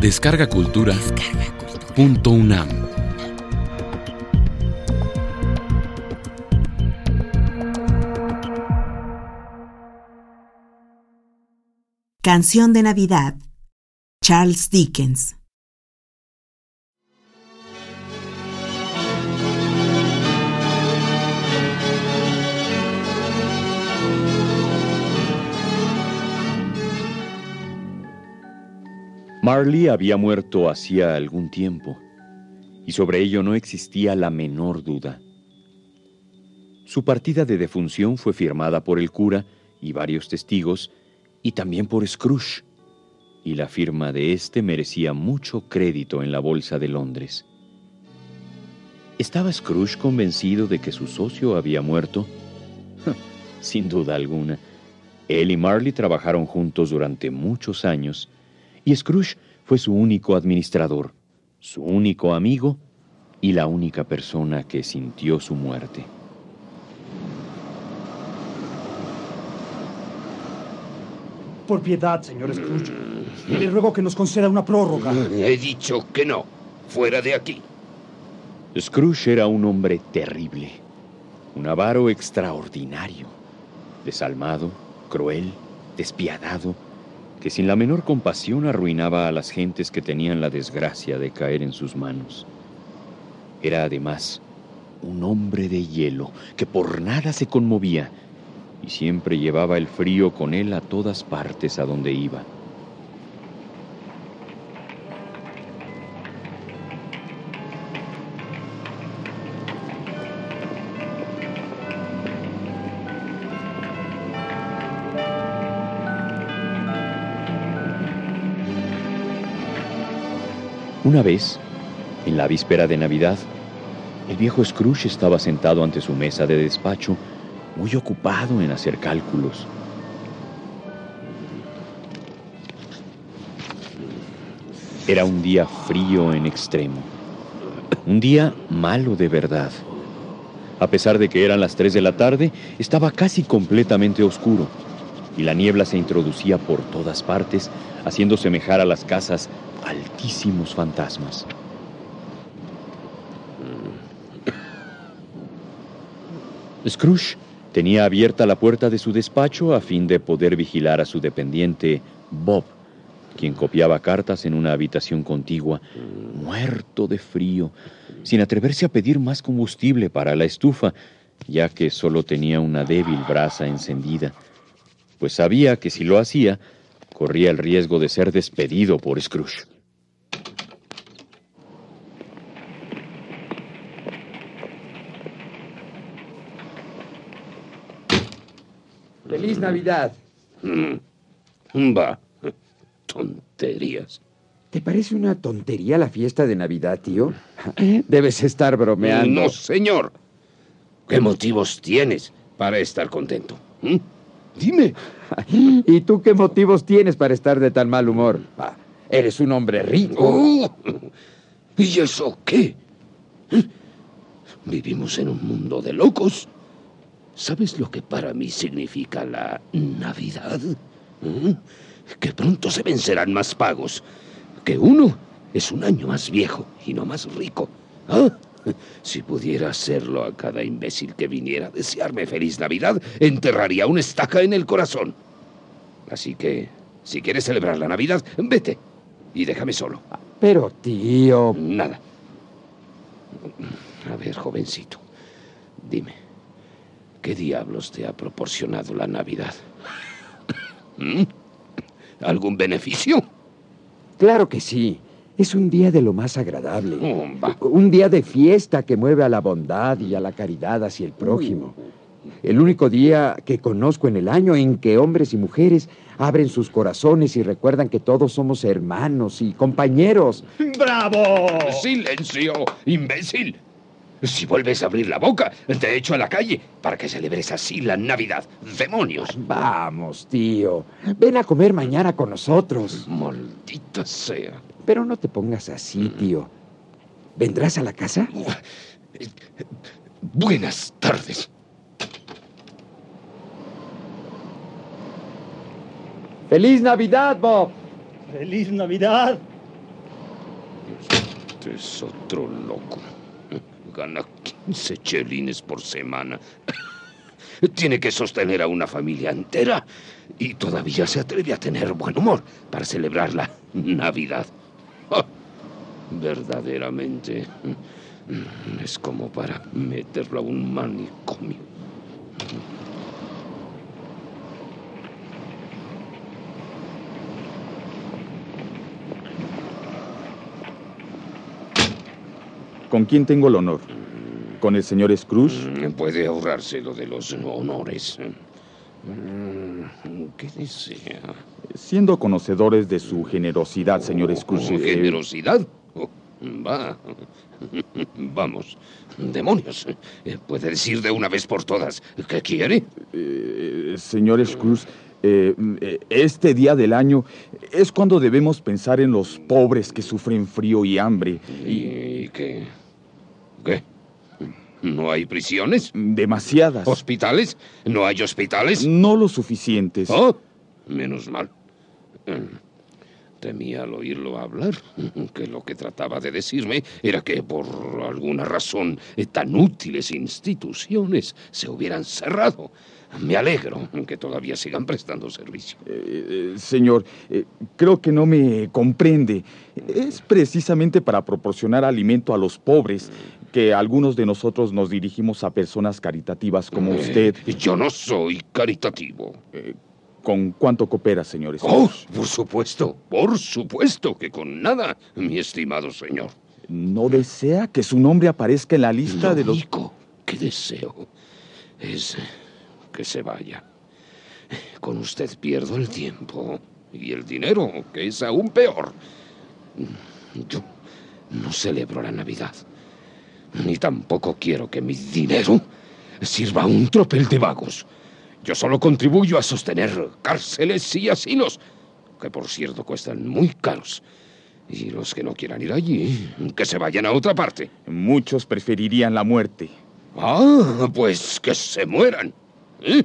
Descarga Cultura. Punto UNAM. Canción de Navidad. Charles Dickens. Marley había muerto hacía algún tiempo, y sobre ello no existía la menor duda. Su partida de defunción fue firmada por el cura y varios testigos, y también por Scrooge, y la firma de éste merecía mucho crédito en la Bolsa de Londres. ¿Estaba Scrooge convencido de que su socio había muerto? Sin duda alguna. Él y Marley trabajaron juntos durante muchos años, y Scrooge fue su único administrador, su único amigo y la única persona que sintió su muerte. Por piedad, señor Scrooge. Le ruego que nos conceda una prórroga. He dicho que no. Fuera de aquí. Scrooge era un hombre terrible, un avaro extraordinario, desalmado, cruel, despiadado, que sin la menor compasión arruinaba a las gentes que tenían la desgracia de caer en sus manos. Era además un hombre de hielo que por nada se conmovía y siempre llevaba el frío con él a todas partes a donde iba. Una vez, en la víspera de Navidad, el viejo Scrooge estaba sentado ante su mesa de despacho, muy ocupado en hacer cálculos. Era un día frío en extremo, un día malo de verdad. A pesar de que eran las 3 de la tarde, estaba casi completamente oscuro y la niebla se introducía por todas partes, haciendo semejar a las casas altísimos fantasmas. Scrooge tenía abierta la puerta de su despacho a fin de poder vigilar a su dependiente, Bob, quien copiaba cartas en una habitación contigua, muerto de frío, sin atreverse a pedir más combustible para la estufa, ya que solo tenía una débil brasa encendida, pues sabía que si lo hacía, corría el riesgo de ser despedido por Scrooge. ¡Feliz Navidad! Mm. Va. Tonterías. ¿Te parece una tontería la fiesta de Navidad, tío? Debes estar bromeando. No, señor. ¿Qué motivos tienes para estar contento? ¿Mm? Dime. ¿Y tú qué motivos tienes para estar de tan mal humor? Ah, eres un hombre rico. Oh, ¿Y eso qué? Vivimos en un mundo de locos. ¿Sabes lo que para mí significa la Navidad? ¿Eh? Que pronto se vencerán más pagos. Que uno es un año más viejo y no más rico. ¿Ah? Si pudiera hacerlo a cada imbécil que viniera a desearme feliz Navidad, enterraría una estaca en el corazón. Así que, si quieres celebrar la Navidad, vete y déjame solo. Pero, tío... Nada. A ver, jovencito, dime, ¿qué diablos te ha proporcionado la Navidad? ¿Mm? ¿Algún beneficio? Claro que sí. Es un día de lo más agradable. Un día de fiesta que mueve a la bondad y a la caridad hacia el prójimo. El único día que conozco en el año en que hombres y mujeres abren sus corazones y recuerdan que todos somos hermanos y compañeros. ¡Bravo! ¡Silencio, imbécil! Si vuelves a abrir la boca, te echo a la calle para que celebres así la Navidad. ¡Demonios! Vamos, tío. Ven a comer mañana con nosotros. Maldita sea. Pero no te pongas así, tío. ¿Vendrás a la casa? Buenas tardes. ¡Feliz Navidad, Bob! ¡Feliz Navidad! Es otro loco. Gana 15 chelines por semana. Tiene que sostener a una familia entera y todavía se atreve a tener buen humor para celebrar la Navidad. Ah, verdaderamente es como para meterlo a un manicomio. ¿Con quién tengo el honor? ¿Con el señor Scrooge? Mm, Puede ahorrarse lo de los honores. Mm, ¿Qué desea? Siendo conocedores de su generosidad, señor Scrooge. ¿Oh, eh, ¿Generosidad? Oh, va. Vamos. Demonios. Eh, Puede decir de una vez por todas. ¿Qué quiere? eh, señor Scrooge, eh, este día del año es cuando debemos pensar en los pobres que sufren frío y hambre. ¿Y qué? ¿Qué? ¿No hay prisiones? Demasiadas. ¿Hospitales? ¿No hay hospitales? No lo suficientes. Oh, menos mal. Mm, Temía al oírlo hablar que lo que trataba de decirme era que por alguna razón tan útiles instituciones se hubieran cerrado. Me alegro que todavía sigan prestando servicio. Eh, eh, señor, eh, creo que no me comprende. Es precisamente para proporcionar alimento a los pobres que algunos de nosotros nos dirigimos a personas caritativas como usted. Eh, Yo no soy caritativo. ¿Con cuánto coopera, señor Oh, por supuesto, por supuesto que con nada, mi estimado señor. ¿No desea que su nombre aparezca en la lista Lo de los... único que deseo es que se vaya. Con usted pierdo el tiempo y el dinero, que es aún peor. Yo no celebro la Navidad, ni tampoco quiero que mi dinero sirva a un tropel de vagos. Yo solo contribuyo a sostener cárceles y asilos, que por cierto cuestan muy caros. Y los que no quieran ir allí, que se vayan a otra parte. Muchos preferirían la muerte. Ah, pues que se mueran. ¿eh?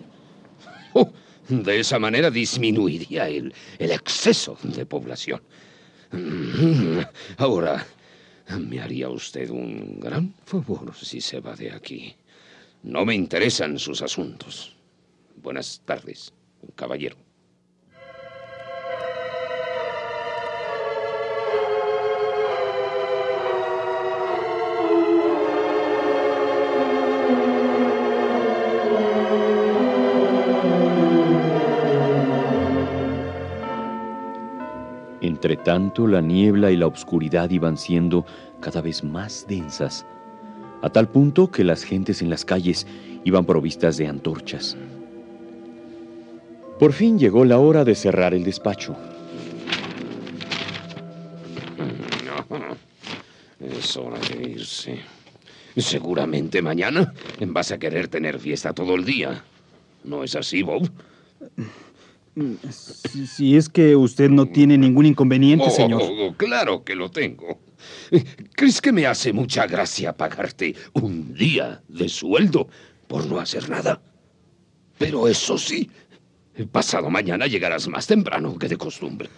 Oh, de esa manera disminuiría el, el exceso de población. Mm, Ahora, me haría usted un gran favor si se va de aquí. No me interesan sus asuntos. Buenas tardes, caballero. Entretanto, la niebla y la oscuridad iban siendo cada vez más densas, a tal punto que las gentes en las calles iban provistas de antorchas. Por fin llegó la hora de cerrar el despacho. Es hora de irse. Seguramente mañana vas a querer tener fiesta todo el día. ¿No es así, Bob? Si, es que usted no tiene ningún inconveniente, Oh, señor. oh, claro que lo tengo. ¿Crees que me hace mucha gracia pagarte un día de sueldo por no hacer nada? Pero eso sí, pasado mañana llegarás más temprano que de costumbre.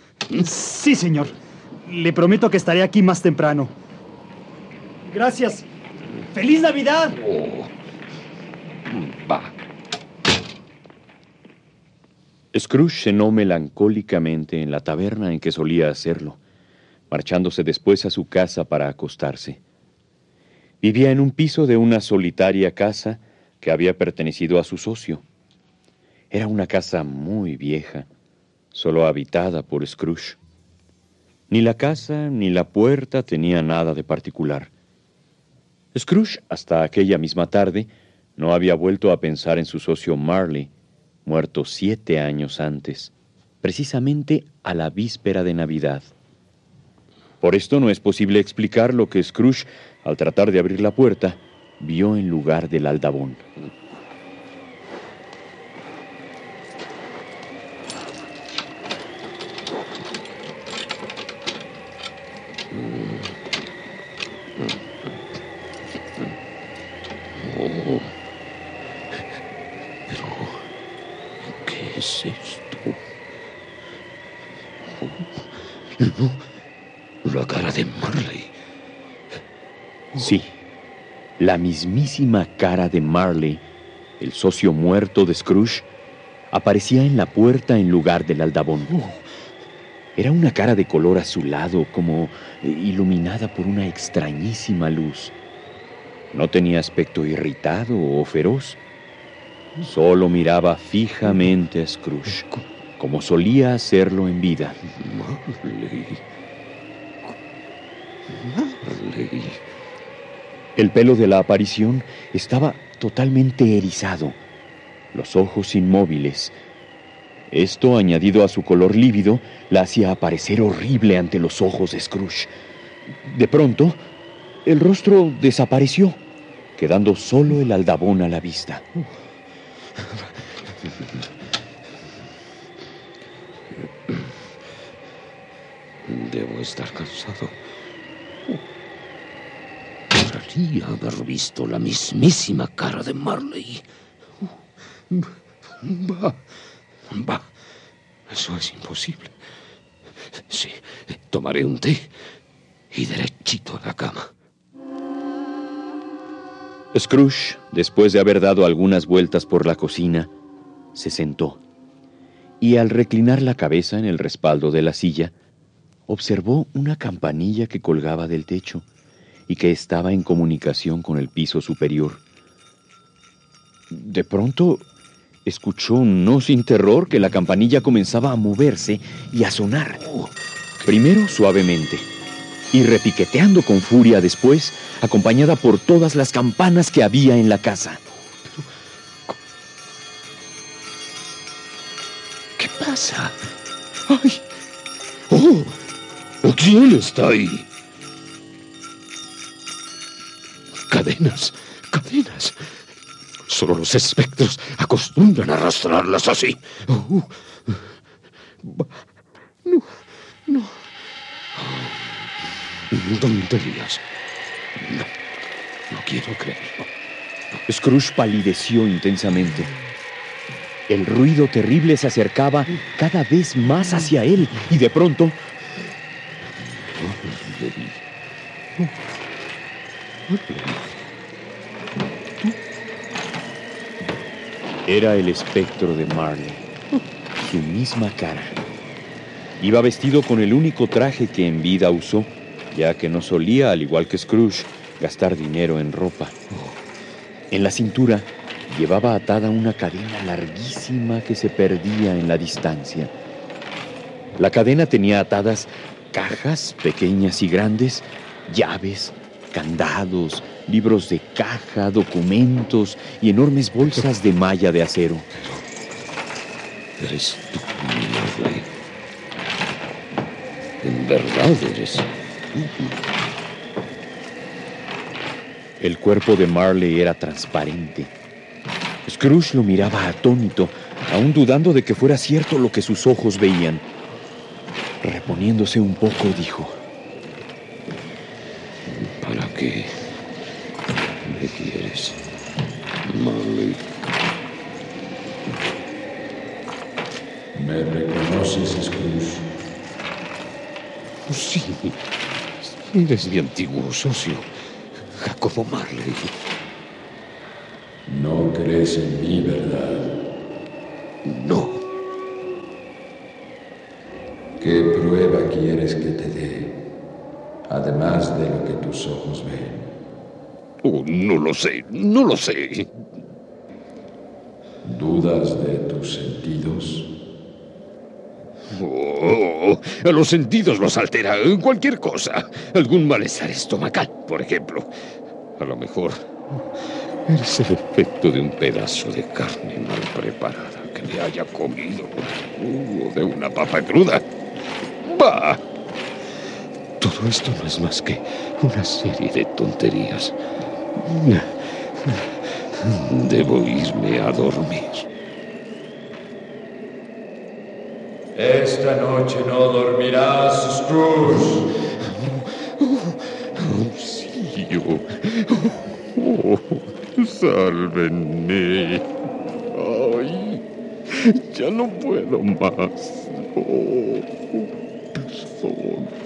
Sí, señor. Le prometo que estaré aquí más temprano. Gracias. ¡Feliz Navidad! Oh. Va. Scrooge cenó melancólicamente en la taberna en que solía hacerlo, marchándose después a su casa para acostarse. Vivía en un piso de una solitaria casa que había pertenecido a su socio. Era una casa muy vieja, solo habitada por Scrooge. Ni la casa ni la puerta tenía nada de particular. Scrooge, hasta aquella misma tarde, no había vuelto a pensar en su socio Marley, muerto siete años antes, precisamente a la víspera de Navidad. Por esto no es posible explicar lo que Scrooge, al tratar de abrir la puerta, vio en lugar del aldabón. ¿Qué es esto? Oh, no, la cara de Marley. Sí, la mismísima cara de Marley, el socio muerto de Scrooge, aparecía en la puerta en lugar del aldabón. Era una cara de color azulado, como iluminada por una extrañísima luz. No tenía aspecto irritado o feroz. Solo miraba fijamente a Scrooge, como solía hacerlo en vida. El pelo de la aparición estaba totalmente erizado, los ojos inmóviles. Esto, añadido a su color lívido, la hacía aparecer horrible ante los ojos de Scrooge. De pronto, el rostro desapareció, quedando solo el aldabón a la vista. Debo estar cansado. Podría haber visto la mismísima cara de Marley. Va, va. Eso es imposible. Sí, tomaré un té y derechito a la cama. Scrooge, después de haber dado algunas vueltas por la cocina, se sentó y al reclinar la cabeza en el respaldo de la silla, observó una campanilla que colgaba del techo y que estaba en comunicación con el piso superior. De pronto escuchó no sin terror que la campanilla comenzaba a moverse y a sonar, primero suavemente y repiqueteando con furia después, acompañada por todas las campanas que había en la casa. ¿Qué pasa? ¡Ay! ¡Oh! ¿Quién está ahí? Cadenas, cadenas. Solo los espectros acostumbran a arrastrarlas así. Oh, no, no. Tonterías. No, no quiero creerlo. Scrooge palideció intensamente. El ruido terrible se acercaba cada vez más hacia él y de pronto... Era el espectro de Marley, su misma cara. Iba vestido con el único traje que en vida usó ya que no solía, al igual que Scrooge, gastar dinero en ropa. En la cintura llevaba atada una cadena larguísima que se perdía en la distancia. La cadena tenía atadas cajas pequeñas y grandes, llaves, candados, libros de caja, documentos y enormes bolsas de malla de acero. Eres tú, mi En verdad eres el cuerpo de Marley era transparente. Scrooge lo miraba atónito, aún dudando de que fuera cierto lo que sus ojos veían. Reponiéndose un poco, dijo. ¿Para qué me quieres, Marley? ¿Me reconoces, Scrooge? Sí, Eres mi antiguo socio, Jacobo Marley. No crees en mí, ¿verdad? No. ¿Qué prueba quieres que te dé, además de lo que tus ojos ven? Oh, no lo sé, no lo sé. ¿Dudas de tus sentidos? Oh, a los sentidos los altera cualquier cosa. Algún malestar estomacal, por ejemplo. A lo mejor es el efecto de un pedazo de carne mal preparada que le haya comido o de una papa cruda. ¡Bah! Esto no es más que una serie de tonterías. Debo irme a dormir. Esta noche no dormirás, Scrooge. Auxilio. Oh, sálvenme. Ay, ya no puedo más. Oh, perdón.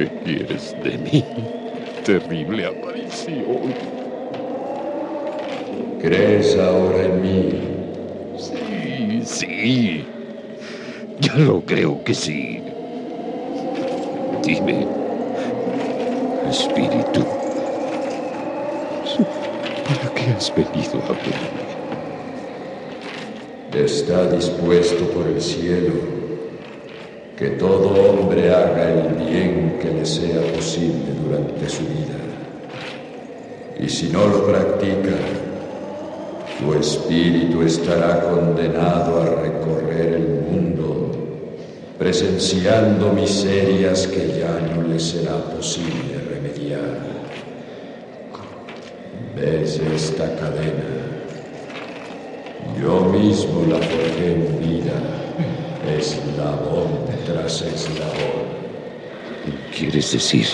¿Qué quieres de mí? Terrible aparición. ¿Crees ahora en mí? Sí, sí. Ya lo creo que sí. Dime, espíritu, ¿para qué has venido a verme? Está dispuesto por el cielo que todo hombre haga el bien que le sea posible durante su vida. Y si no lo practica, tu espíritu estará condenado a recorrer el mundo, presenciando miserias que ya no le será posible remediar. ¿Ves esta cadena? Yo mismo la forjé en vida, eslabón tras eslabón. ¿Quieres decir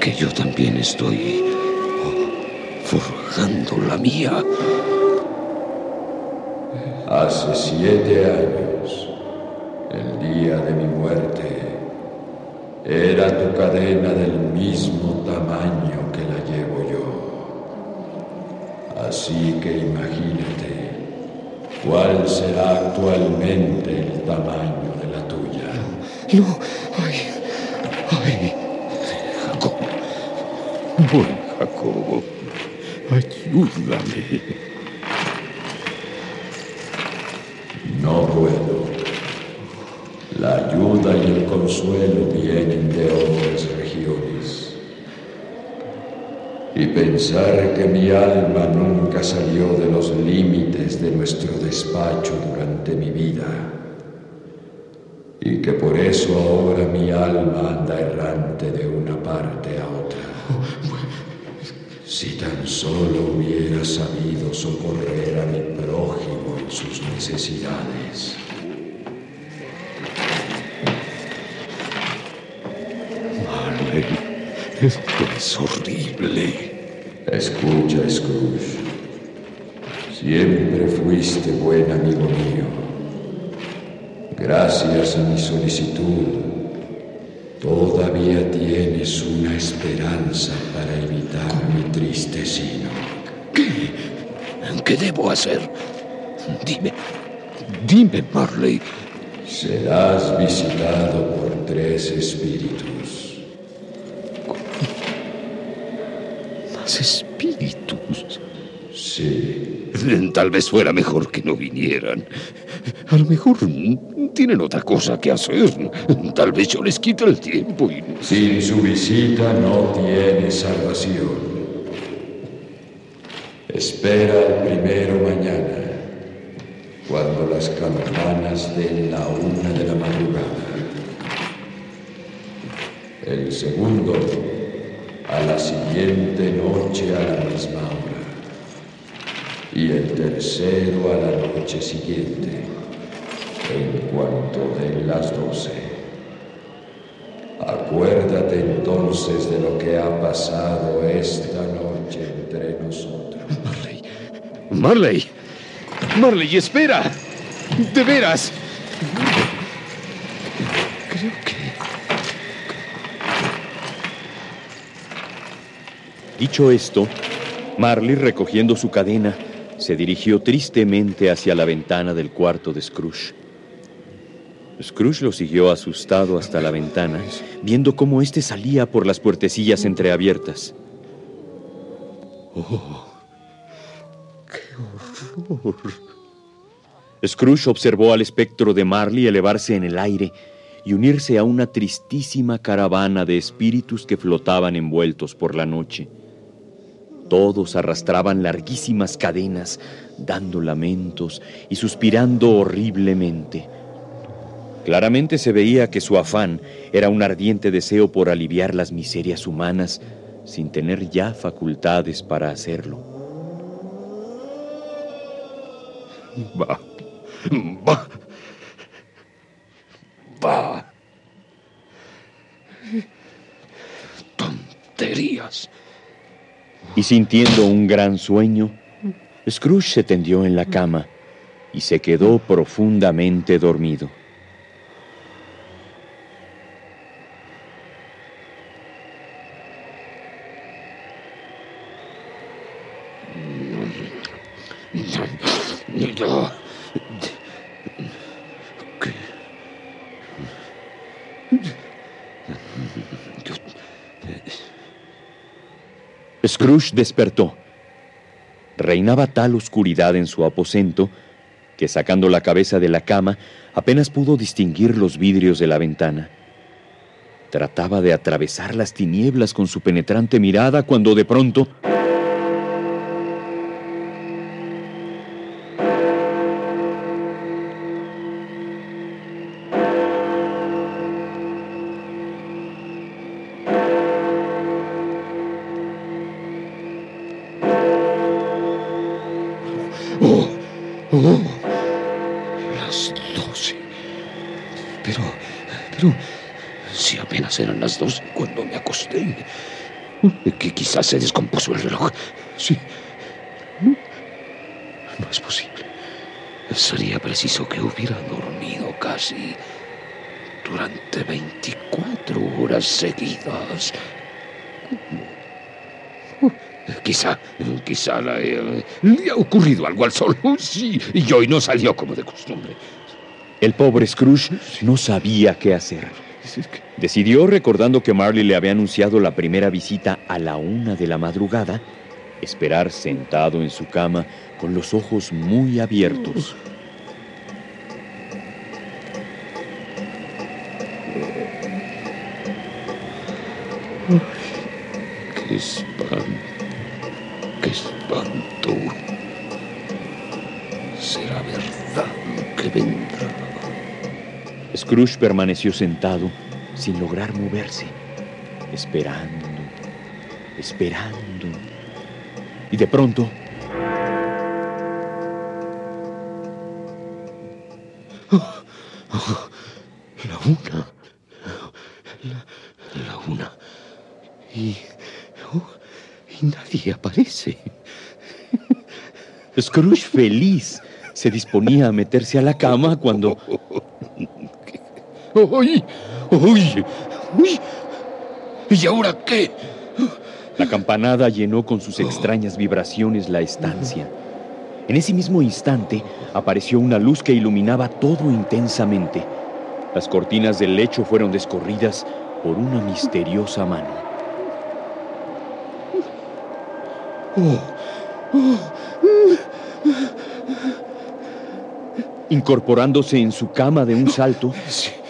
que yo también estoy forjando la mía? Hace siete años, el día de mi muerte, era tu cadena del mismo tamaño que la llevo yo. Así que imagínate cuál será actualmente el tamaño de la tuya. No, ay, ay, Jacob. Buen Jacobo, ayúdame. No puedo. La ayuda y el consuelo vienen de otras regiones. Y pensar que mi alma nunca salió de los límites de nuestro despacho durante mi vida. Y que por eso ahora mi alma anda errante de una parte a otra. Si tan solo hubiera sabido socorrer a mi prójimo en sus necesidades. Marley, esto es horrible. Escucha, Scrooge. Siempre fuiste buen amigo mío. Gracias a mi solicitud, todavía tienes una esperanza para evitar mi triste sino. ¿Qué? ¿Qué debo hacer? Dime, dime, Marley. Serás visitado por tres espíritus. ¿Más espíritus? Sí, Tal vez fuera mejor que no vinieran. A lo mejor tienen otra cosa que hacer. Tal vez yo les quite el tiempo y... sin su visita no tienes salvación. Espera el primero mañana, cuando las campanas den la una de la madrugada. El segundo, a la siguiente noche a la misma hora. Y el tercero a la noche siguiente, en cuanto den las doce. Acuérdate entonces de lo que ha pasado esta noche entre nosotros. Marley. Marley. Marley, espera. De veras. Creo que... Dicho esto, Marley, recogiendo su cadena, se dirigió tristemente hacia la ventana del cuarto de Scrooge. Scrooge lo siguió asustado hasta la ventana, viendo cómo éste salía por las puertecillas entreabiertas. ¡Oh! ¡Qué horror! Scrooge observó al espectro de Marley elevarse en el aire y unirse a una tristísima caravana de espíritus que flotaban envueltos por la noche. Todos arrastraban larguísimas cadenas, dando lamentos y suspirando horriblemente. Claramente se veía que su afán era un ardiente deseo por aliviar las miserias humanas sin tener ya facultades para hacerlo. Va. Va. Va. Tonterías y sintiendo un gran sueño, mm. Scrooge se tendió en la mm. cama y se quedó profundamente dormido. Scrooge despertó. Reinaba tal oscuridad en su aposento que sacando la cabeza de la cama apenas pudo distinguir los vidrios de la ventana. Trataba de atravesar las tinieblas con su penetrante mirada cuando de pronto... oh, las doce. Pero, pero, si apenas eran las doce cuando me acosté. Que quizás se descompuso el reloj. Sí. No, es posible. Sería preciso que hubiera dormido casi durante 24 horas seguidas. Quizá, quizá le, le ha ocurrido algo al sol. Sí, y hoy no salió como de costumbre. El pobre Scrooge no sabía qué hacer. Decidió, recordando que Marley le había anunciado la primera visita a la una de la madrugada, esperar sentado en su cama con los ojos muy abiertos. ¡Qué espanto! Scrooge permaneció sentado sin lograr moverse, esperando, esperando. Y de pronto... La una. La, la una. Y, oh, y nadie aparece. Scrooge feliz se disponía a meterse a la cama cuando... ¡Uy! ¡Uy! ¡Uy! ¿Y ahora qué? La campanada llenó con sus extrañas vibraciones la estancia. En ese mismo instante apareció una luz que iluminaba todo intensamente. Las cortinas del lecho fueron descorridas por una misteriosa mano. Incorporándose en su cama de un salto,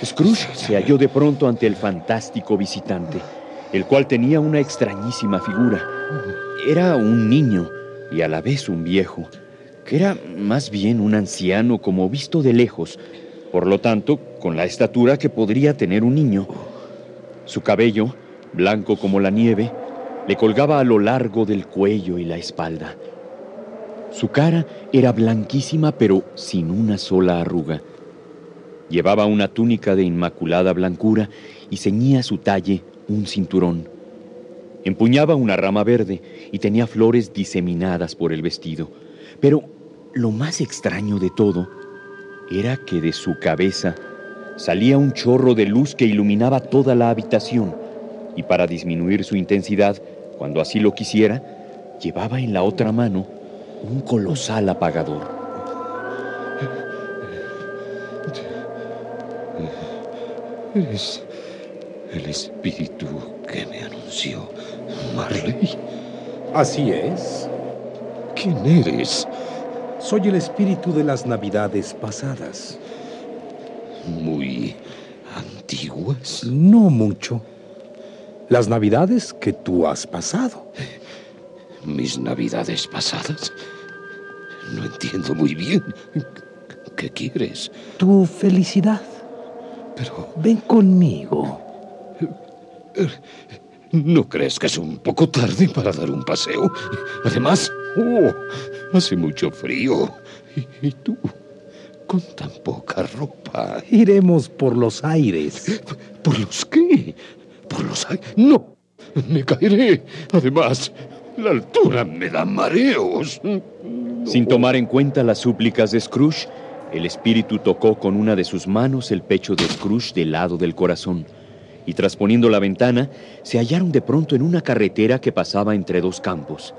Scrooge se halló de pronto ante el fantástico visitante, el cual tenía una extrañísima figura. Era un niño y a la vez un viejo, que era más bien un anciano como visto de lejos, por lo tanto, con la estatura que podría tener un niño. Su cabello, blanco como la nieve, le colgaba a lo largo del cuello y la espalda. Su cara era blanquísima pero sin una sola arruga. Llevaba una túnica de inmaculada blancura y ceñía a su talle un cinturón. Empuñaba una rama verde y tenía flores diseminadas por el vestido. Pero lo más extraño de todo era que de su cabeza salía un chorro de luz que iluminaba toda la habitación y para disminuir su intensidad, cuando así lo quisiera, llevaba en la otra mano un colosal apagador. Eres el espíritu que me anunció Marley. Así es. ¿Quién eres? Soy el espíritu de las navidades pasadas. Muy antiguas. No mucho. Las navidades que tú has pasado. Mis navidades pasadas. No entiendo muy bien. ¿Qué quieres? Tu felicidad. Pero... Ven conmigo. ¿No crees que es un poco tarde para dar un paseo? Además, oh, hace mucho frío. ¿Y, y tú? Con tan poca ropa. Iremos por los aires. ¿Por los qué? ¿Por los aires? No, me caeré. Además, la altura me da mareos. Sin tomar en cuenta las súplicas de Scrooge, el espíritu tocó con una de sus manos el pecho de Scrooge del lado del corazón, y trasponiendo la ventana, se hallaron de pronto en una carretera que pasaba entre dos campos.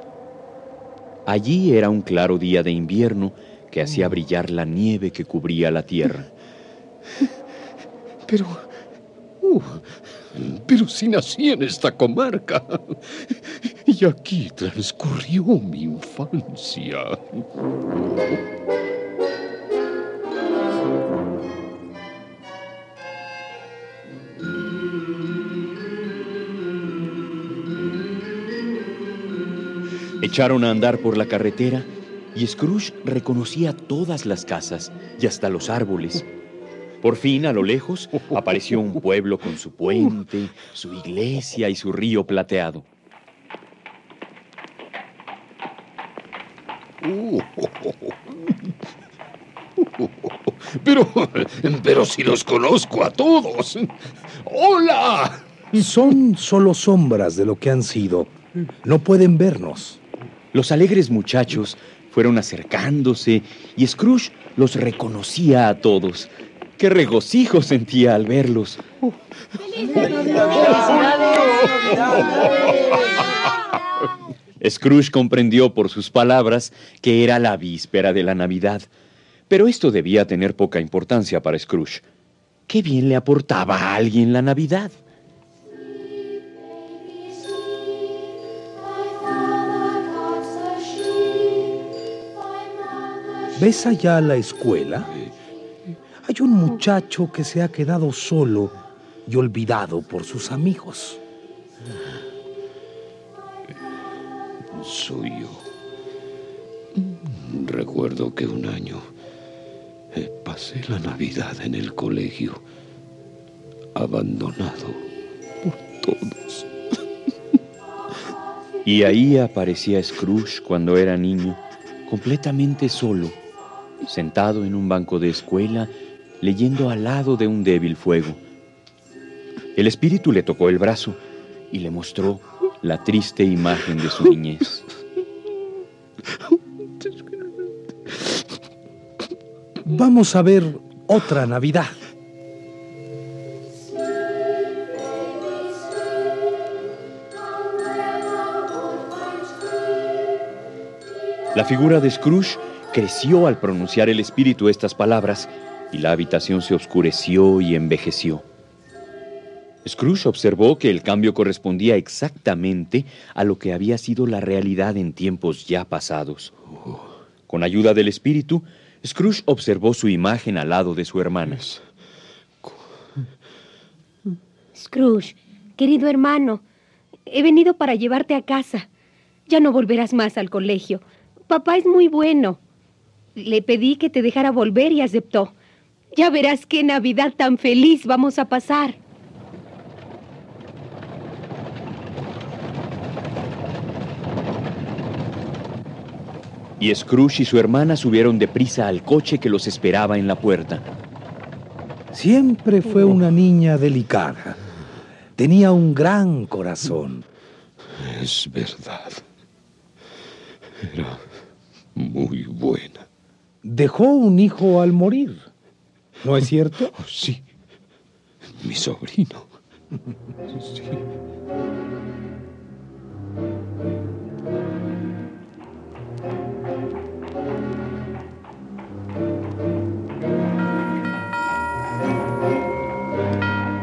Allí era un claro día de invierno que hacía brillar la nieve que cubría la tierra. Pero... uh, pero si nací en esta comarca. Y aquí transcurrió mi infancia. Echaron a andar por la carretera y Scrooge reconocía todas las casas y hasta los árboles. Por fin, a lo lejos, apareció un pueblo con su puente, su iglesia y su río plateado. Pero, pero si los conozco a todos. ¡Hola! Son solo sombras de lo que han sido. No pueden vernos. Los alegres muchachos fueron acercándose y Scrooge los reconocía a todos. ¡Qué regocijo sentía al verlos! Scrooge comprendió por sus palabras que era la víspera de la Navidad, pero esto debía tener poca importancia para Scrooge. ¿Qué bien le aportaba a alguien la Navidad? ¿Ves allá la escuela? Hay un muchacho que se ha quedado solo y olvidado por sus amigos. Soy yo. Recuerdo que un año eh, pasé la Navidad en el colegio, abandonado por todos. Y ahí aparecía Scrooge cuando era niño, completamente solo, sentado en un banco de escuela, leyendo al lado de un débil fuego. El espíritu le tocó el brazo y le mostró la triste imagen de su niñez. Vamos a ver otra Navidad. La figura de Scrooge creció al pronunciar el espíritu estas palabras y la habitación se oscureció y envejeció. Scrooge observó que el cambio correspondía exactamente a lo que había sido la realidad en tiempos ya pasados. Con ayuda del espíritu, Scrooge observó su imagen al lado de su hermana. Scrooge, querido hermano, he venido para llevarte a casa. Ya no volverás más al colegio. Papá es muy bueno. Le pedí que te dejara volver y aceptó. Ya verás qué Navidad tan feliz vamos a pasar. Y Scrooge y su hermana subieron deprisa al coche que los esperaba en la puerta. Siempre fue una niña delicada. Tenía un gran corazón. Es verdad. Era muy buena. Dejó un hijo al morir. ¿No es cierto? Oh, sí. Mi sobrino. Sí.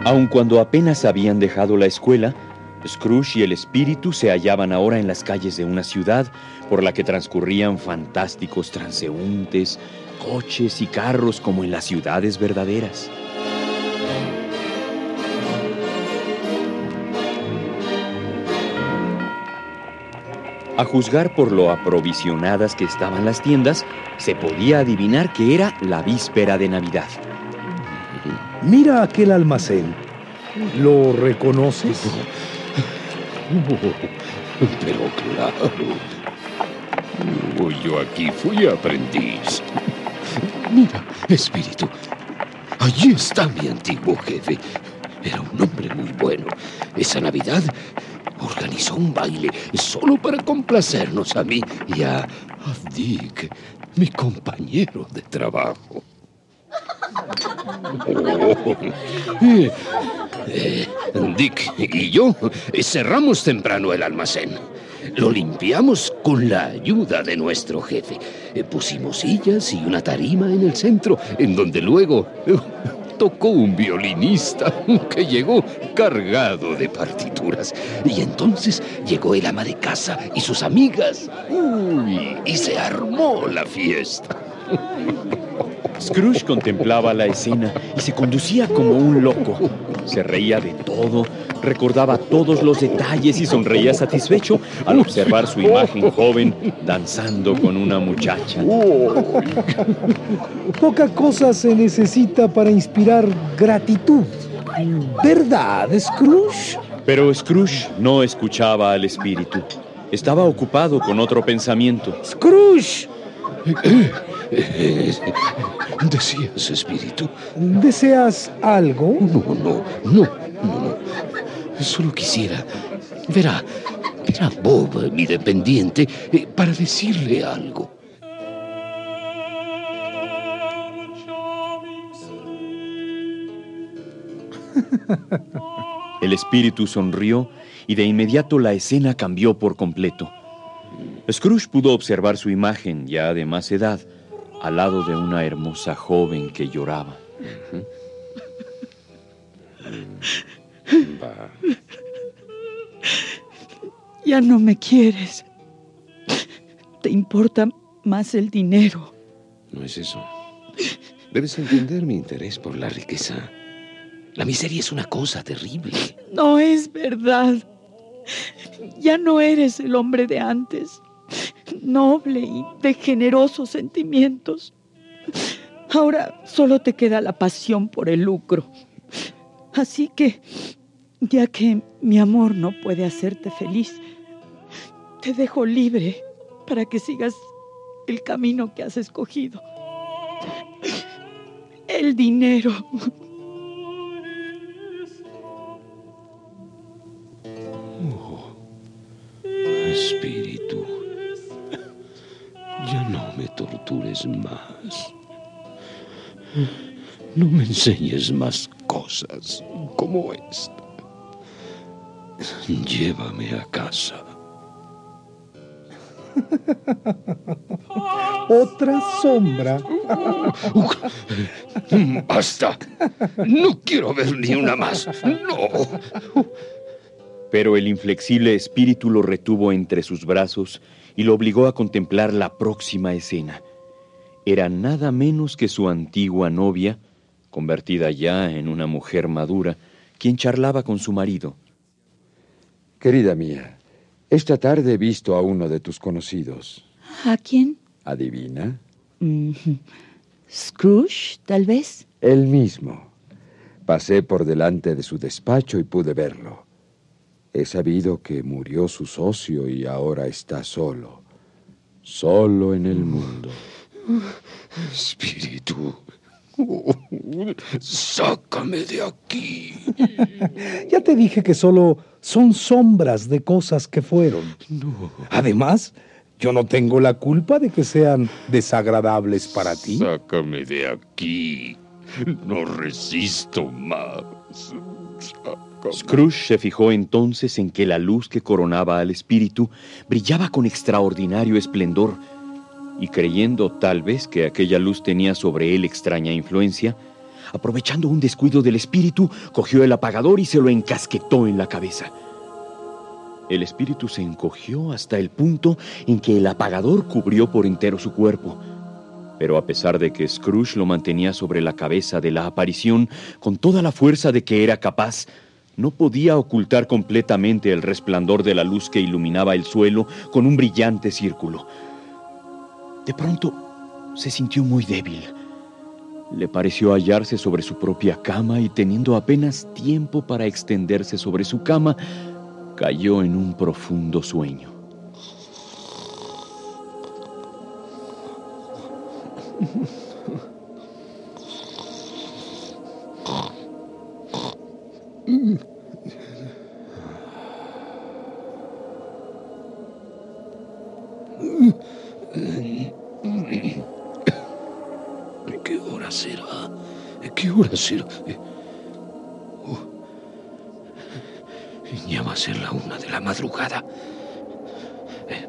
Aun cuando apenas habían dejado la escuela, Scrooge y el espíritu se hallaban ahora en las calles de una ciudad por la que transcurrían fantásticos transeúntes, coches y carros como en las ciudades verdaderas. A juzgar por lo aprovisionadas que estaban las tiendas, se podía adivinar que era la víspera de Navidad. Mira aquel almacén. ¿Lo reconoces? pero claro. yo aquí fui aprendiz. Mira, espíritu. Allí está mi antiguo jefe. Era un hombre muy bueno. Esa Navidad organizó un baile solo para complacernos a mí y a, Dick, mi compañero de trabajo. Oh, eh, Dick y yo cerramos temprano el almacén. Lo limpiamos con la ayuda de nuestro jefe. Eh, Pusimos sillas y una tarima en el centro, en donde luego eh, tocó un violinista que llegó cargado de partituras. Y entonces llegó el ama de casa y sus amigas. Uy, y se armó la fiesta. Scrooge contemplaba la escena y se conducía como un loco. Se reía de todo, recordaba todos los detalles y sonreía satisfecho al observar su imagen joven danzando con una muchacha. Poca cosa se necesita para inspirar gratitud. ¿Verdad, Scrooge? Pero Scrooge no escuchaba al espíritu. Estaba ocupado con otro pensamiento. ¡Scrooge! Decías, espíritu. ¿Deseas algo? No, no, no, no, no. Solo quisiera ver a, ver a Bob, mi dependiente, eh, para decirle algo. El espíritu sonrió y de inmediato la escena cambió por completo. Scrooge pudo observar su imagen, ya de más edad, al lado de una hermosa joven que lloraba. Ya no me quieres. Te importa más el dinero. No es eso. Debes entender mi interés por la riqueza. La miseria es una cosa terrible. No es verdad. Ya no eres el hombre de antes, noble y de generosos sentimientos. Ahora solo te queda la pasión por el lucro. Así que, ya que mi amor no puede hacerte feliz, te dejo libre para que sigas el camino que has escogido. El dinero. Espíritu, ya no me tortures más. No me enseñes más cosas como esta. Llévame a casa. Otra sombra. ¡Basta! No quiero ver ni una más. No. Pero el inflexible espíritu lo retuvo entre sus brazos y lo obligó a contemplar la próxima escena. Era nada menos que su antigua novia, convertida ya en una mujer madura, quien charlaba con su marido. Querida mía, esta tarde he visto a uno de tus conocidos. ¿A quién? ¿Adivina? Mm, Scrooge, tal vez. Él mismo. Pasé por delante de su despacho y pude verlo. He sabido que murió su socio y ahora está solo. Solo en el mundo. Espíritu. sácame de aquí. ya te dije que solo son sombras de cosas que fueron. No. Además, yo no tengo la culpa de que sean desagradables para ti. Sácame de aquí. No resisto más. Scrooge se fijó entonces en que la luz que coronaba al espíritu brillaba con extraordinario esplendor, y creyendo tal vez que aquella luz tenía sobre él extraña influencia, aprovechando un descuido del espíritu, cogió el apagador y se lo encasquetó en la cabeza. El espíritu se encogió hasta el punto en que el apagador cubrió por entero su cuerpo. Pero a pesar de que Scrooge lo mantenía sobre la cabeza de la aparición con toda la fuerza de que era capaz, no podía ocultar completamente el resplandor de la luz que iluminaba el suelo con un brillante círculo. De pronto se sintió muy débil. Le pareció hallarse sobre su propia cama y teniendo apenas tiempo para extenderse sobre su cama, cayó en un profundo sueño. ¿Qué hora será? ¿Qué hora será? Oh. Ya va a ser la una de la madrugada.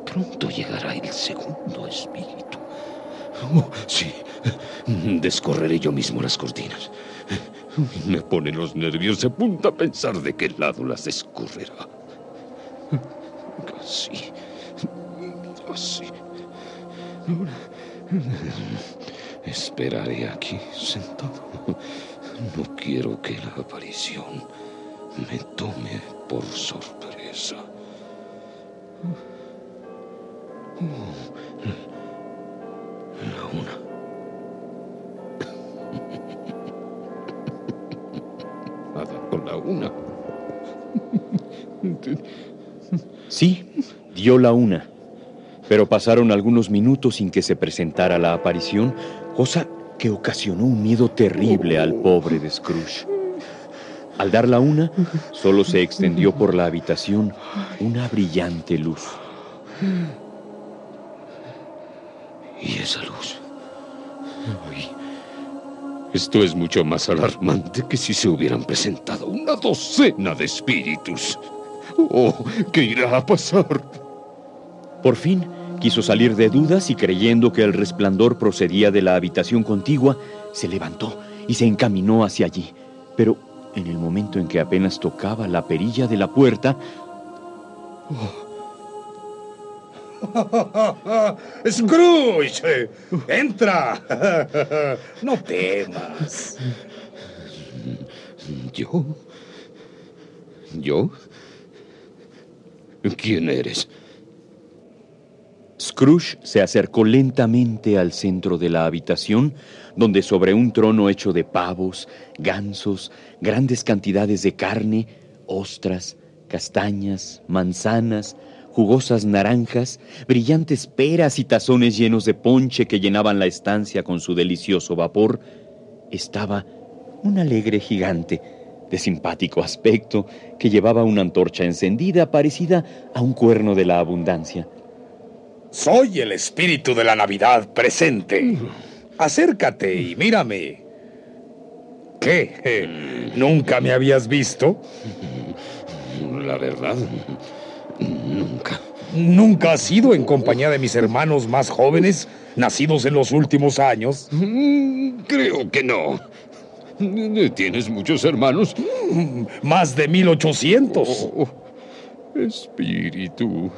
Pronto llegará el segundo espíritu. Oh, sí, descorreré yo mismo las cortinas. Me pone los nervios de punta a pensar de qué lado las descorrerá. Así. Así. Esperaré aquí sentado. No quiero que la aparición me tome por sorpresa. La una. Pero pasaron algunos minutos sin que se presentara la aparición, cosa que ocasionó un miedo terrible al pobre de Scrooge. Al dar la una, solo se extendió por la habitación una brillante luz. ¿Y esa luz? Esto es mucho más alarmante que si se hubieran presentado una docena de espíritus. Oh, ¿qué irá a pasar? Por fin quiso salir de dudas y creyendo que el resplandor procedía de la habitación contigua, se levantó y se encaminó hacia allí. Pero en el momento en que apenas tocaba la perilla de la puerta... Scrooge, entra. No temas. ¿Yo? ¿Yo? ¿Quién eres? Scrooge se acercó lentamente al centro de la habitación, donde sobre un trono hecho de pavos, gansos, grandes cantidades de carne, ostras, castañas, manzanas, jugosas naranjas, brillantes peras y tazones llenos de ponche que llenaban la estancia con su delicioso vapor, estaba un alegre gigante de simpático aspecto que llevaba una antorcha encendida parecida a un cuerno de la abundancia. Soy el espíritu de la Navidad presente. Acércate y mírame. ¿Qué? ¿Nunca me habías visto? La verdad, nunca. ¿Nunca has ido en compañía de mis hermanos más jóvenes, nacidos en los últimos años? Creo que no. ¿Tienes muchos hermanos? Más de 1800. Oh, espíritu.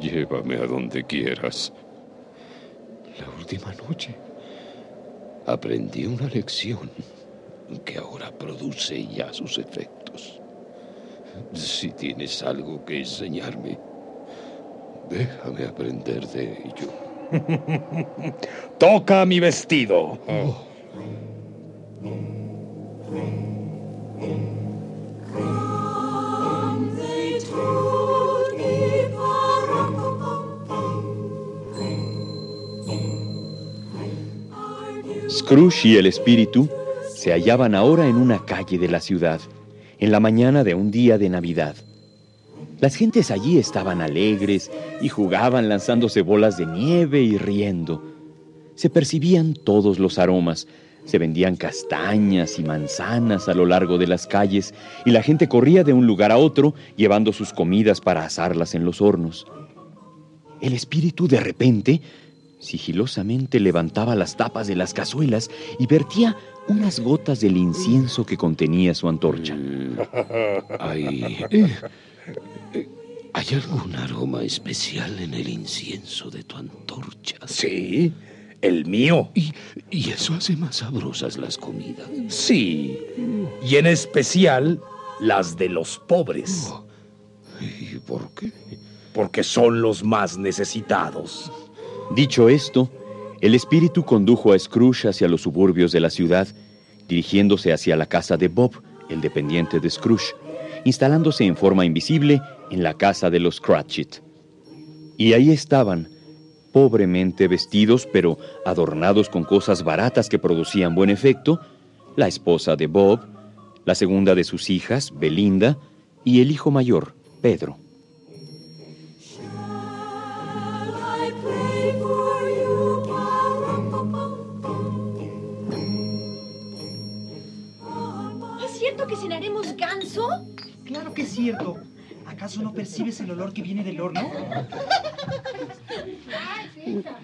Llévame a donde quieras. La última noche aprendí una lección que ahora produce ya sus efectos. Si tienes algo que enseñarme, déjame aprender de ello. Toca mi vestido. Oh. Scrooge y el espíritu se hallaban ahora en una calle de la ciudad, en la mañana de un día de Navidad. Las gentes allí estaban alegres y jugaban lanzándose bolas de nieve y riendo. Se percibían todos los aromas, se vendían castañas y manzanas a lo largo de las calles y la gente corría de un lugar a otro llevando sus comidas para asarlas en los hornos. El espíritu de repente Sigilosamente levantaba las tapas de las cazuelas y vertía unas gotas del incienso que contenía su antorcha. ¿Hay, eh, eh, ¿Hay algún aroma especial en el incienso de tu antorcha? Sí, el mío. ¿Y, y eso hace más sabrosas las comidas? Sí, y en especial las de los pobres. Oh, ¿Y por qué? Porque son los más necesitados. Dicho esto, el espíritu condujo a Scrooge hacia los suburbios de la ciudad, dirigiéndose hacia la casa de Bob, el dependiente de Scrooge, instalándose en forma invisible en la casa de los Cratchit. Y ahí estaban, pobremente vestidos, pero adornados con cosas baratas que producían buen efecto, la esposa de Bob, la segunda de sus hijas, Belinda, y el hijo mayor, Pedro. ¿Acaso no percibes el olor que viene del horno?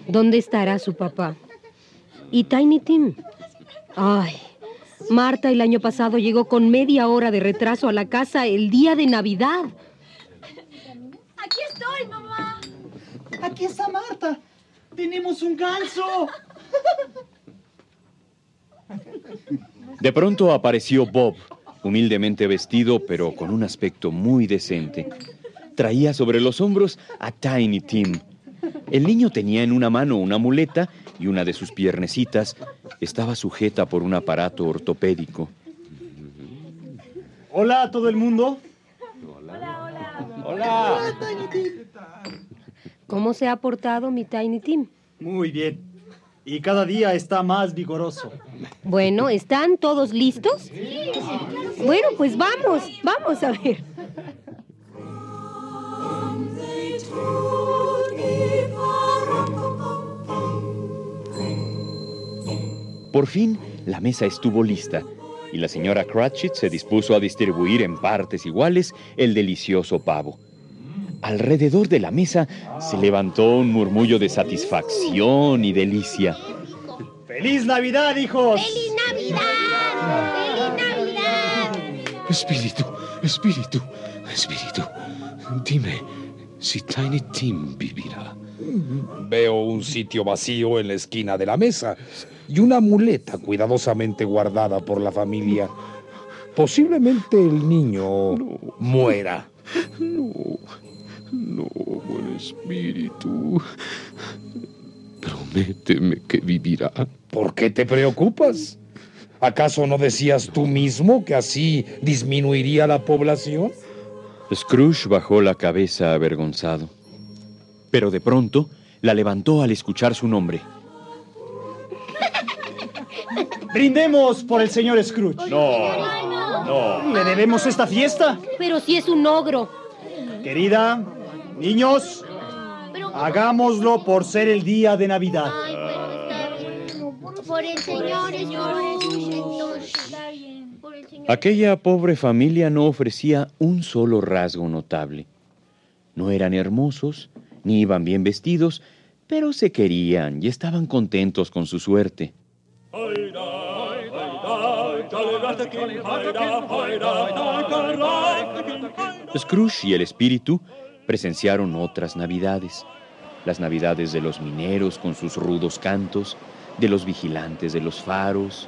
¿Dónde estará su papá? ¿Y Tiny Tim? Ay, Marta el año pasado llegó con media hora de retraso a la casa el día de Navidad. Aquí estoy, mamá. Aquí está Marta. Tenemos un ganso. De pronto apareció Bob, humildemente vestido, pero con un aspecto muy decente. Traía sobre los hombros a Tiny Tim. El niño tenía en una mano una muleta y una de sus piernecitas estaba sujeta por un aparato ortopédico. Hola a todo el mundo. Hola. ¿Cómo se ha portado mi Tiny Tim? Muy bien. Y cada día está más vigoroso. Bueno, ¿están todos listos? Bueno, pues vamos, vamos a ver. Por fin, la mesa estuvo lista y la señora Cratchit se dispuso a distribuir en partes iguales el delicioso pavo. Alrededor de la mesa se levantó un murmullo de satisfacción y delicia. ¡Feliz Navidad, hijos! ¡Feliz Navidad! ¡Feliz Navidad! Espíritu, espíritu, espíritu. Dime si Tiny Tim vivirá. Veo un sitio vacío en la esquina de la mesa y una muleta cuidadosamente guardada por la familia. Posiblemente el niño muera. No, no, buen espíritu. Prométeme que vivirá. ¿Por qué te preocupas? ¿Acaso no decías tú mismo que así disminuiría la población? Scrooge bajó la cabeza avergonzado. Pero de pronto la levantó al escuchar su nombre. Brindemos por el señor Scrooge. No, no. ¿Le debemos esta fiesta? Pero si es un ogro. Querida, niños, hagámoslo por ser el día de Navidad. Por el señor Scrooge, entonces. Por el señor Aquella pobre familia no ofrecía un solo rasgo notable. No eran hermosos, ni iban bien vestidos, pero se querían y estaban contentos con su suerte. Scrooge y el espíritu presenciaron otras navidades. Las navidades de los mineros con sus rudos cantos, de los vigilantes de los faros,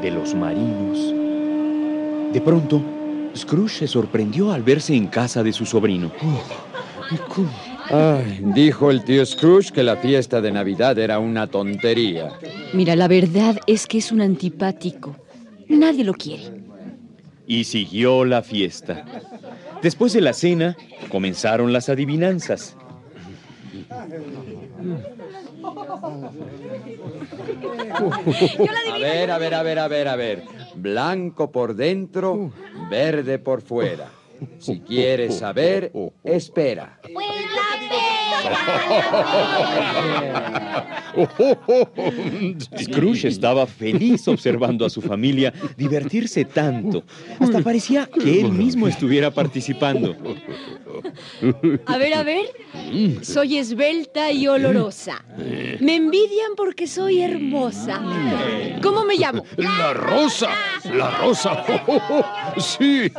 de los marinos. De pronto, Scrooge se sorprendió al verse en casa de su sobrino. Ay, dijo el tío Scrooge que la fiesta de Navidad era una tontería. Mira, la verdad es que es un antipático. Nadie lo quiere. Y siguió la fiesta. Después de la cena, comenzaron las adivinanzas. A ver, a ver, a ver, a ver, a ver. Blanco por dentro, verde por fuera. Si quieres saber, espera. Scrooge estaba feliz observando a su familia divertirse tanto. Hasta parecía que él mismo estuviera participando. A ver, a ver. Soy esbelta y olorosa. Me envidian porque soy hermosa. ¿Cómo me llamo? La rosa, la rosa. Sí,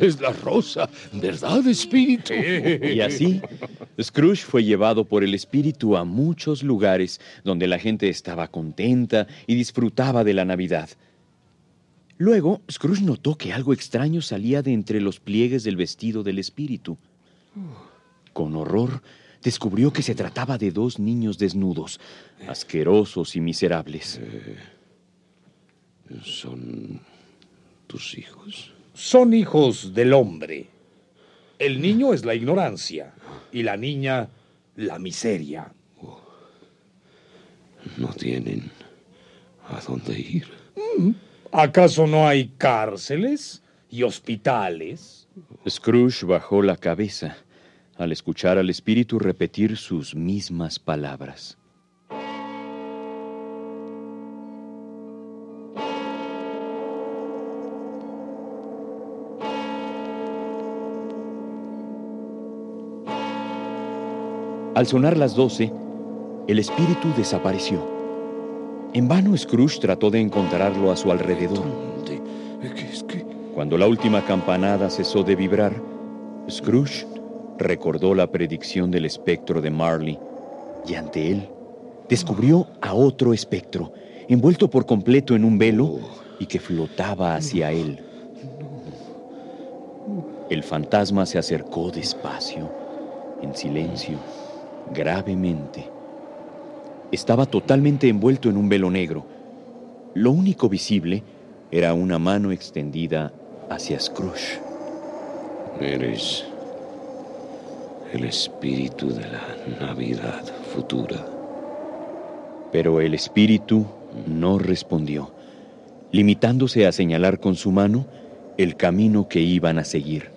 es la rosa, ¿verdad, espíritu? Y así, Scrooge fue llevado por el espíritu a muchos lugares donde la gente estaba contenta y disfrutaba de la Navidad. Luego, Scrooge notó que algo extraño salía de entre los pliegues del vestido del espíritu. Con horror, descubrió que se trataba de dos niños desnudos, asquerosos y miserables. ¿Son tus hijos? Son hijos del hombre. El niño es la ignorancia y la niña la miseria. No tienen a dónde ir. Mm, ¿Acaso no hay cárceles y hospitales? Scrooge bajó la cabeza al escuchar al espíritu repetir sus mismas palabras. Al sonar las doce, el espíritu desapareció. En vano Scrooge trató de encontrarlo a su alrededor. Cuando la última campanada cesó de vibrar, Scrooge recordó la predicción del espectro de Marley y ante él descubrió a otro espectro, envuelto por completo en un velo y que flotaba hacia él. El fantasma se acercó despacio, en silencio, gravemente. Estaba totalmente envuelto en un velo negro. Lo único visible era una mano extendida hacia Scrooge. Eres el espíritu de la Navidad futura. Pero el espíritu no respondió, limitándose a señalar con su mano el camino que iban a seguir.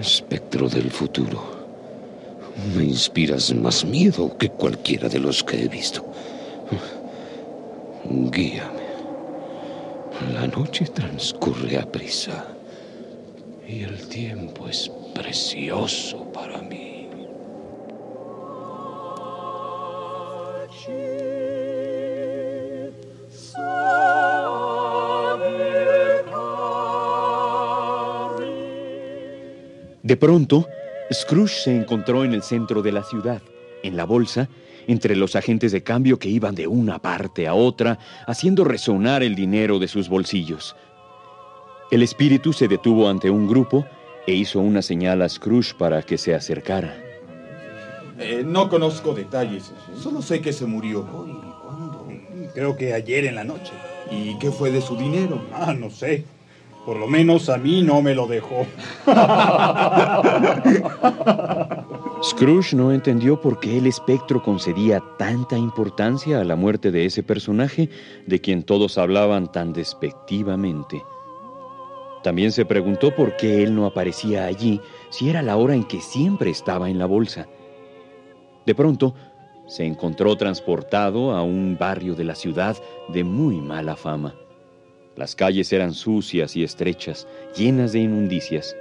Espectro del futuro. Me inspiras más miedo que cualquiera de los que he visto. Guíame. La noche transcurre a prisa y el tiempo es precioso para mí. De pronto, Scrooge se encontró en el centro de la ciudad, en la bolsa, entre los agentes de cambio que iban de una parte a otra, haciendo resonar el dinero de sus bolsillos. El espíritu se detuvo ante un grupo e hizo una señal a Scrooge para que se acercara. Eh, no conozco detalles, solo sé que se murió. Creo que ayer en la noche. ¿Y qué fue de su dinero? Ah, no sé. Por lo menos a mí no me lo dejó. Scrooge no entendió por qué el espectro concedía tanta importancia a la muerte de ese personaje de quien todos hablaban tan despectivamente. También se preguntó por qué él no aparecía allí si era la hora en que siempre estaba en la bolsa. De pronto, se encontró transportado a un barrio de la ciudad de muy mala fama. Las calles eran sucias y estrechas, llenas de inmundicias.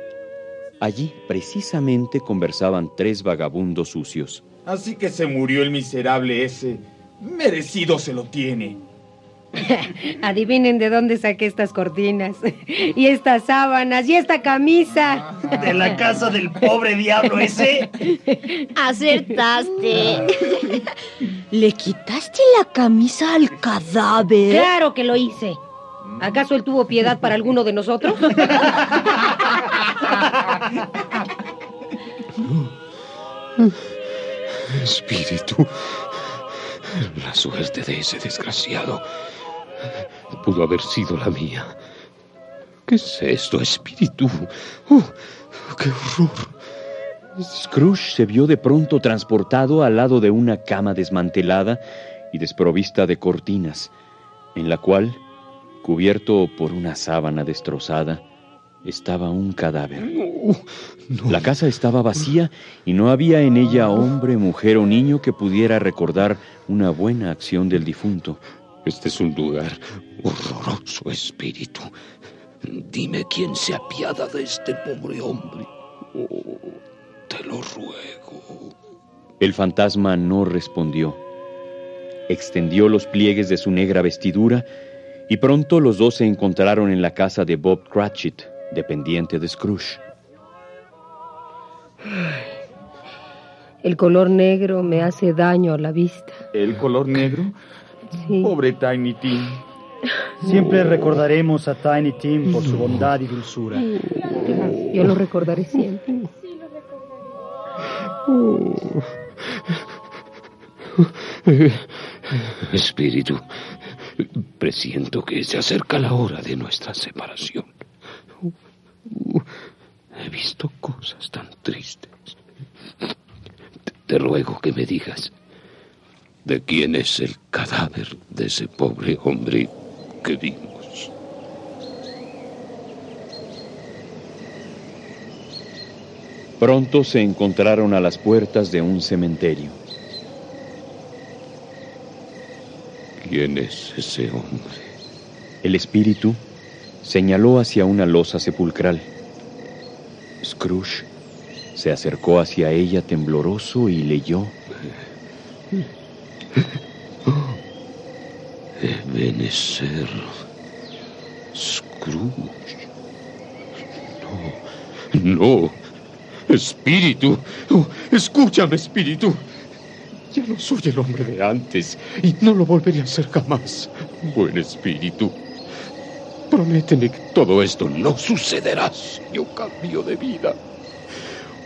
Allí precisamente conversaban tres vagabundos sucios. Así que se murió el miserable ese. Merecido se lo tiene. Adivinen de dónde saqué estas cortinas, y estas sábanas, y esta camisa. De la casa del pobre diablo ese. Acertaste. ¿Le quitaste la camisa al cadáver? Claro que lo hice. ¿Acaso él tuvo piedad para alguno de nosotros? Espíritu, la suerte de ese desgraciado pudo haber sido la mía. ¿Qué es esto, espíritu? ¡Oh, ¡Qué horror! Scrooge se vio de pronto transportado al lado de una cama desmantelada y desprovista de cortinas, en la cual, cubierto por una sábana destrozada, estaba un cadáver. La casa estaba vacía y no había en ella hombre, mujer o niño que pudiera recordar una buena acción del difunto. Este es un lugar horroroso, espíritu. Dime quién se apiada de este pobre hombre. Oh, te lo ruego. El fantasma no respondió. Extendió los pliegues de su negra vestidura y pronto los dos se encontraron en la casa de Bob Cratchit, dependiente de Scrooge. El color negro me hace daño a la vista. ¿El color negro? Sí. Pobre Tiny Tim. Siempre recordaremos a Tiny Tim por su bondad y dulzura. Yo lo recordaré siempre. Espíritu, presiento que se acerca la hora de nuestra separación. He visto cosas tan tristes. Te, ruego que me digas de quién es el cadáver de ese pobre hombre que vimos. Pronto se encontraron a las puertas de un cementerio. ¿Quién es ese hombre? El espíritu señaló hacia una losa sepulcral. Scrooge Se acercó hacia ella tembloroso y leyó. Ebenezer Scrooge. No, no. Espíritu. Escúchame, espíritu. Ya no soy el hombre de antes y no lo volveré a ser jamás. Buen espíritu. Prométeme que todo esto no sucederá yo cambio de vida.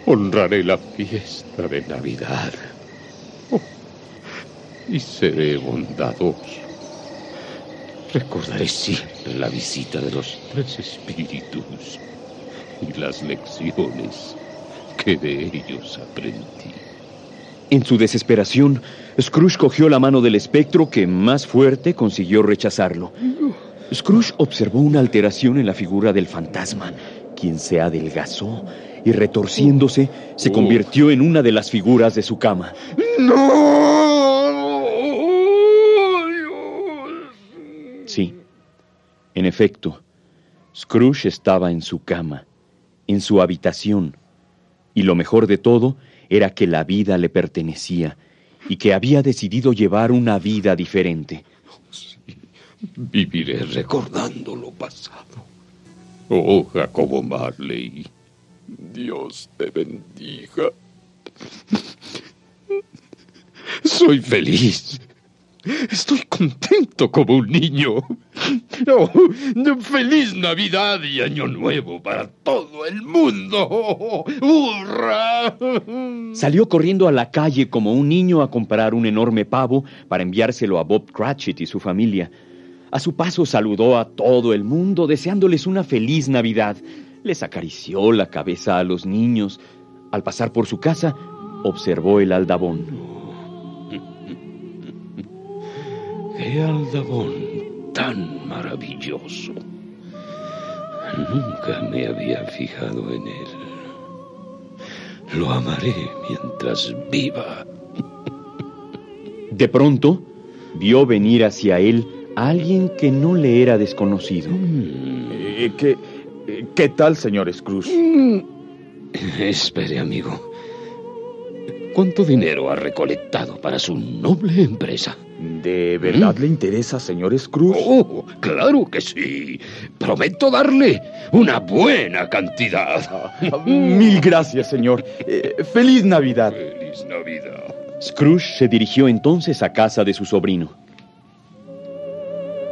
Honraré la fiesta de Navidad. Oh, y seré bondadoso. Recordaré siempre la visita de los tres espíritus y las lecciones que de ellos aprendí. En su desesperación, Scrooge cogió la mano del espectro que más fuerte consiguió rechazarlo. Scrooge observó una alteración en la figura del fantasma, quien se adelgazó y retorciéndose se convirtió en una de las figuras de su cama. ¡No! Sí, en efecto, Scrooge estaba en su cama, en su habitación, y lo mejor de todo era que la vida le pertenecía y que había decidido llevar una vida diferente. Viviré recordando lo pasado. Oh, Jacobo Marley, Dios te bendiga. Soy feliz. Estoy contento como un niño. Oh, feliz Navidad y Año Nuevo para todo el mundo. ¡Hurra! Salió corriendo a la calle como un niño a comprar un enorme pavo para enviárselo a Bob Cratchit y su familia. A su paso saludó a todo el mundo deseándoles una feliz Navidad. Les acarició la cabeza a los niños. Al pasar por su casa, observó el aldabón. ¡Qué aldabón tan maravilloso! Nunca me había fijado en él. Lo amaré mientras viva. De pronto, vio venir hacia él a alguien que no le era desconocido. Eh, ¿qué, eh, ¿Qué tal, señor Scrooge? Mm. Espere, amigo. ¿Cuánto dinero ha recolectado para su noble empresa? ¿De verdad le interesa, señor Scrooge? Oh, claro que sí. Prometo darle una buena cantidad. Mil gracias, señor. Eh, feliz Navidad. Feliz Navidad. Scrooge se dirigió entonces a casa de su sobrino.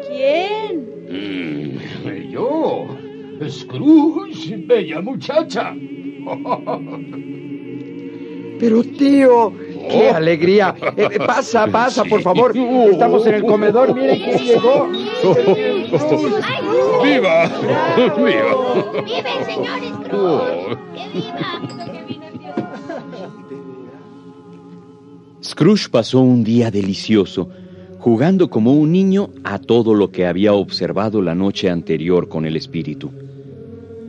¿Quién? Mm, yo, Scrooge, bella muchacha. Pero tío, qué alegría. Eh, eh, pasa, pasa, por favor. Estamos en el comedor. Mire quién llegó. ¡Viva! ¡Viva el señor Scrooge! ¡Que viva! Scrooge pasó un día delicioso, jugando como un niño a todo lo que había observado la noche anterior con el espíritu.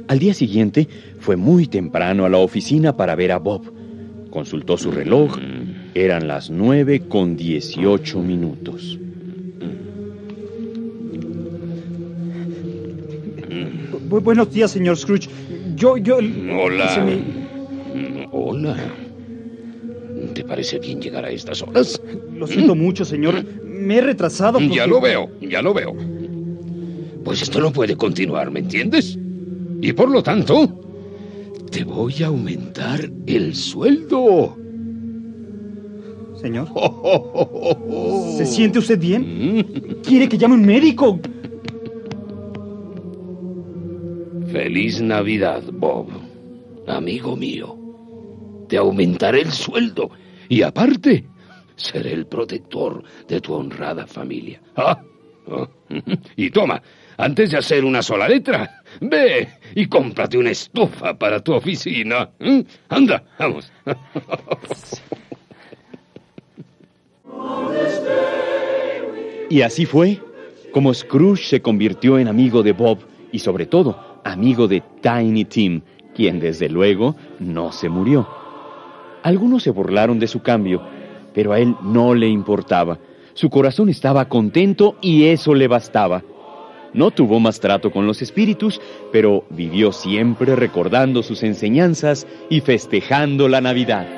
Al día siguiente fue muy temprano a la oficina para ver a Bob. Consultó su reloj. Eran las nueve con dieciocho minutos. Bu- buenos días, señor Scrooge. Yo, yo... Hola. me- Hola. ¿Te parece bien llegar a estas horas? Lo siento mucho, señor. Me he retrasado porque... Ya lo veo, ya lo veo. Pues esto no puede continuar, ¿me entiendes? Y por lo tanto, te voy a aumentar el sueldo. Señor. ¿Se siente usted bien? ¿Quiere que llame un médico? Feliz Navidad, Bob. Amigo mío. Te aumentaré el sueldo y aparte seré el protector de tu honrada familia. Ah, ah, Y toma, antes de hacer una sola letra, ve y cómprate una estufa para tu oficina. ¿Mm? Anda, vamos. Y así fue como Scrooge se convirtió en amigo de Bob y sobre todo amigo de Tiny Tim, quien desde luego no se murió. Algunos se burlaron de su cambio, pero a él no le importaba. Su corazón estaba contento y eso le bastaba. No tuvo más trato con los espíritus, pero vivió siempre recordando sus enseñanzas y festejando la Navidad.